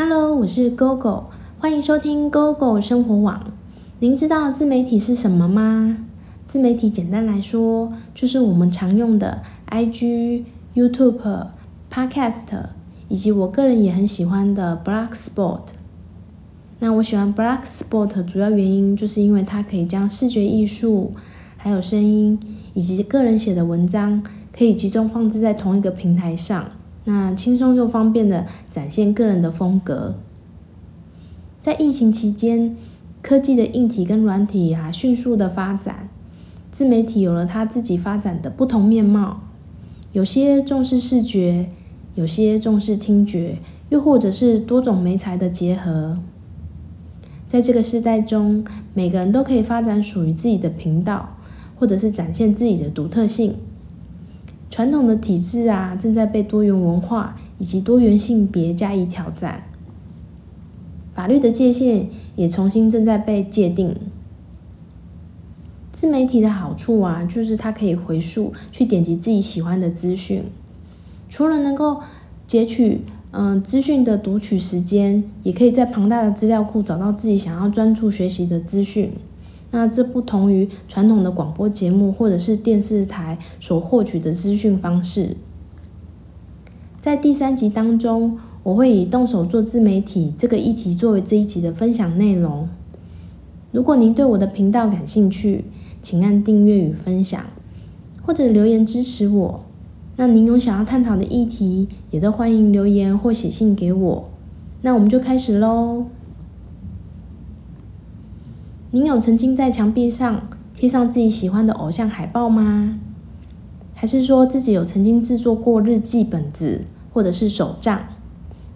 Hello，我是 GoGo，欢迎收听 GoGo 生活网。您知道自媒体是什么吗？自媒体简单来说，就是我们常用的 IG、YouTube、Podcast，以及我个人也很喜欢的 Blogspot。那我喜欢 Blogspot 主要原因，就是因为它可以将视觉艺术、还有声音以及个人写的文章，可以集中放置在同一个平台上。那轻松又方便的展现个人的风格。在疫情期间，科技的硬体跟软体啊迅速的发展，自媒体有了它自己发展的不同面貌。有些重视视觉，有些重视听觉，又或者是多种媒材的结合。在这个时代中，每个人都可以发展属于自己的频道，或者是展现自己的独特性。传统的体制啊，正在被多元文化以及多元性别加以挑战，法律的界限也重新正在被界定。自媒体的好处啊，就是它可以回溯去点击自己喜欢的资讯，除了能够截取嗯资讯的读取时间，也可以在庞大的资料库找到自己想要专注学习的资讯。那这不同于传统的广播节目或者是电视台所获取的资讯方式。在第三集当中，我会以动手做自媒体这个议题作为这一集的分享内容。如果您对我的频道感兴趣，请按订阅与分享，或者留言支持我。那您有想要探讨的议题，也都欢迎留言或写信给我。那我们就开始喽。您有曾经在墙壁上贴上自己喜欢的偶像海报吗？还是说自己有曾经制作过日记本子，或者是手账，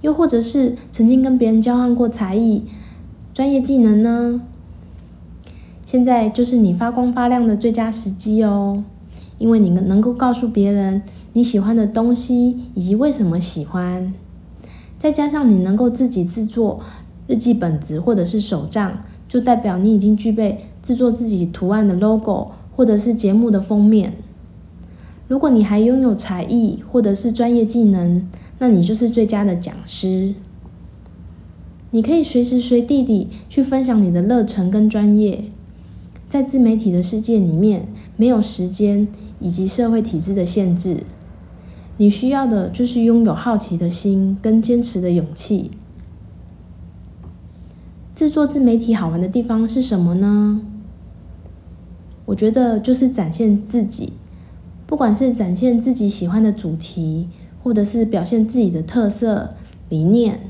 又或者是曾经跟别人交换过才艺、专业技能呢？现在就是你发光发亮的最佳时机哦，因为你能够告诉别人你喜欢的东西以及为什么喜欢，再加上你能够自己制作日记本子或者是手账。就代表你已经具备制作自己图案的 logo，或者是节目的封面。如果你还拥有才艺或者是专业技能，那你就是最佳的讲师。你可以随时随地地去分享你的热忱跟专业。在自媒体的世界里面，没有时间以及社会体制的限制，你需要的就是拥有好奇的心跟坚持的勇气。制作自媒体好玩的地方是什么呢？我觉得就是展现自己，不管是展现自己喜欢的主题，或者是表现自己的特色理念，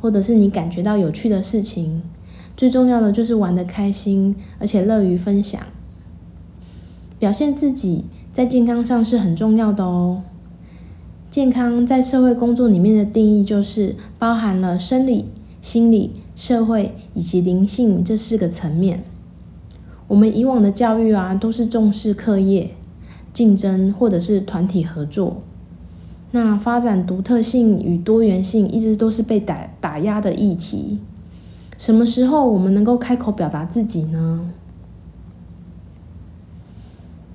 或者是你感觉到有趣的事情，最重要的就是玩的开心，而且乐于分享。表现自己在健康上是很重要的哦。健康在社会工作里面的定义就是包含了生理、心理。社会以及灵性这四个层面，我们以往的教育啊，都是重视课业、竞争或者是团体合作。那发展独特性与多元性一直都是被打打压的议题。什么时候我们能够开口表达自己呢？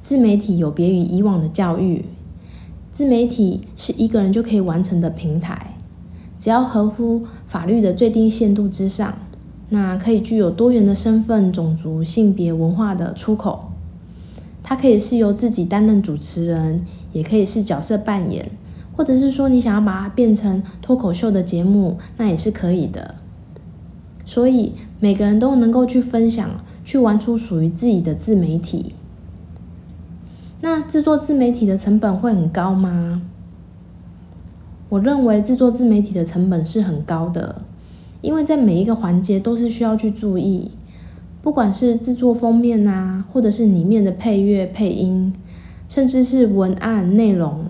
自媒体有别于以往的教育，自媒体是一个人就可以完成的平台。只要合乎法律的最低限度之上，那可以具有多元的身份、种族、性别、文化的出口。它可以是由自己担任主持人，也可以是角色扮演，或者是说你想要把它变成脱口秀的节目，那也是可以的。所以每个人都能够去分享，去玩出属于自己的自媒体。那制作自媒体的成本会很高吗？我认为制作自媒体的成本是很高的，因为在每一个环节都是需要去注意，不管是制作封面啊，或者是里面的配乐、配音，甚至是文案内容，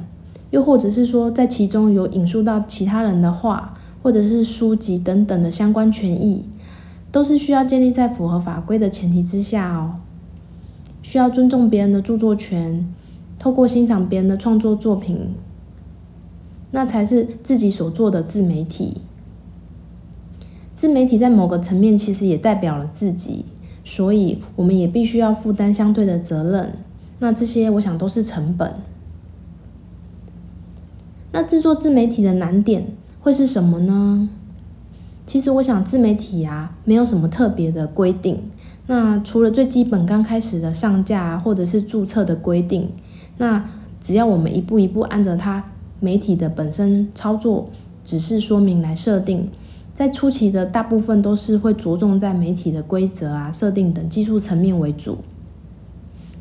又或者是说在其中有引述到其他人的话，或者是书籍等等的相关权益，都是需要建立在符合法规的前提之下哦。需要尊重别人的著作权，透过欣赏别人的创作作品。那才是自己所做的自媒体。自媒体在某个层面其实也代表了自己，所以我们也必须要负担相对的责任。那这些我想都是成本。那制作自媒体的难点会是什么呢？其实我想自媒体啊，没有什么特别的规定。那除了最基本刚开始的上架或者是注册的规定，那只要我们一步一步按着它媒体的本身操作指示说明来设定，在初期的大部分都是会着重在媒体的规则啊、设定等技术层面为主。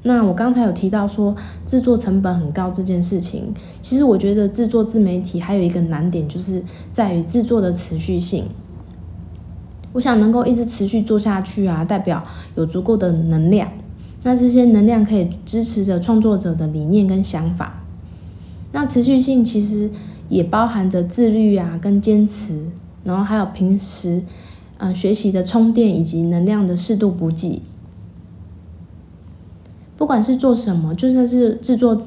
那我刚才有提到说制作成本很高这件事情，其实我觉得制作自媒体还有一个难点，就是在于制作的持续性。我想能够一直持续做下去啊，代表有足够的能量。那这些能量可以支持着创作者的理念跟想法。那持续性其实也包含着自律啊，跟坚持，然后还有平时嗯学习的充电以及能量的适度补给。不管是做什么，就算是制作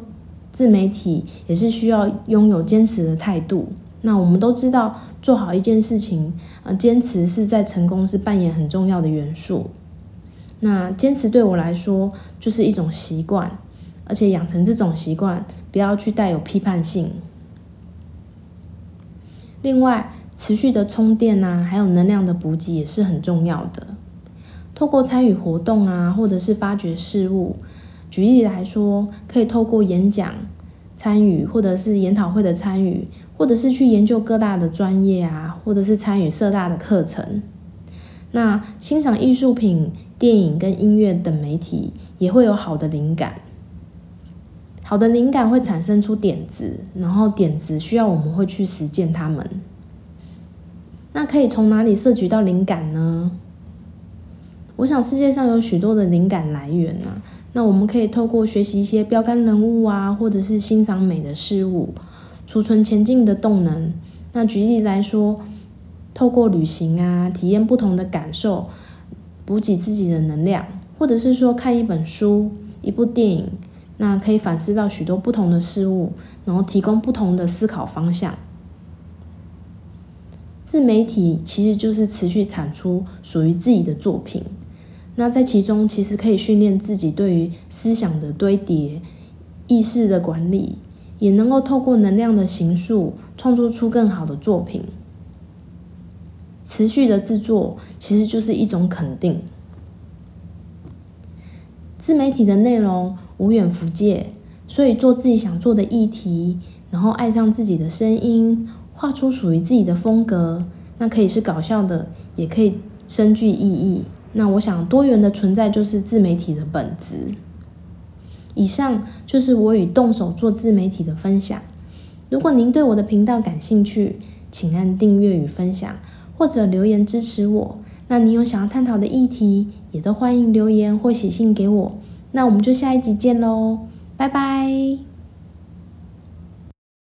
自媒体，也是需要拥有坚持的态度。那我们都知道，做好一件事情，呃，坚持是在成功是扮演很重要的元素。那坚持对我来说就是一种习惯，而且养成这种习惯，不要去带有批判性。另外，持续的充电啊，还有能量的补给也是很重要的。透过参与活动啊，或者是发掘事物，举例来说，可以透过演讲参与，或者是研讨会的参与。或者是去研究各大的专业啊，或者是参与社大的课程。那欣赏艺术品、电影跟音乐等媒体，也会有好的灵感。好的灵感会产生出点子，然后点子需要我们会去实践它们。那可以从哪里摄取到灵感呢？我想世界上有许多的灵感来源啊。那我们可以透过学习一些标杆人物啊，或者是欣赏美的事物。储存前进的动能。那举例来说，透过旅行啊，体验不同的感受，补给自己的能量，或者是说看一本书、一部电影，那可以反思到许多不同的事物，然后提供不同的思考方向。自媒体其实就是持续产出属于自己的作品。那在其中，其实可以训练自己对于思想的堆叠、意识的管理。也能够透过能量的形塑，创作出更好的作品。持续的制作其实就是一种肯定。自媒体的内容无远弗届，所以做自己想做的议题，然后爱上自己的声音，画出属于自己的风格。那可以是搞笑的，也可以深具意义。那我想，多元的存在就是自媒体的本质。以上就是我与动手做自媒体的分享。如果您对我的频道感兴趣，请按订阅与分享，或者留言支持我。那你有想要探讨的议题，也都欢迎留言或写信给我。那我们就下一集见喽，拜拜。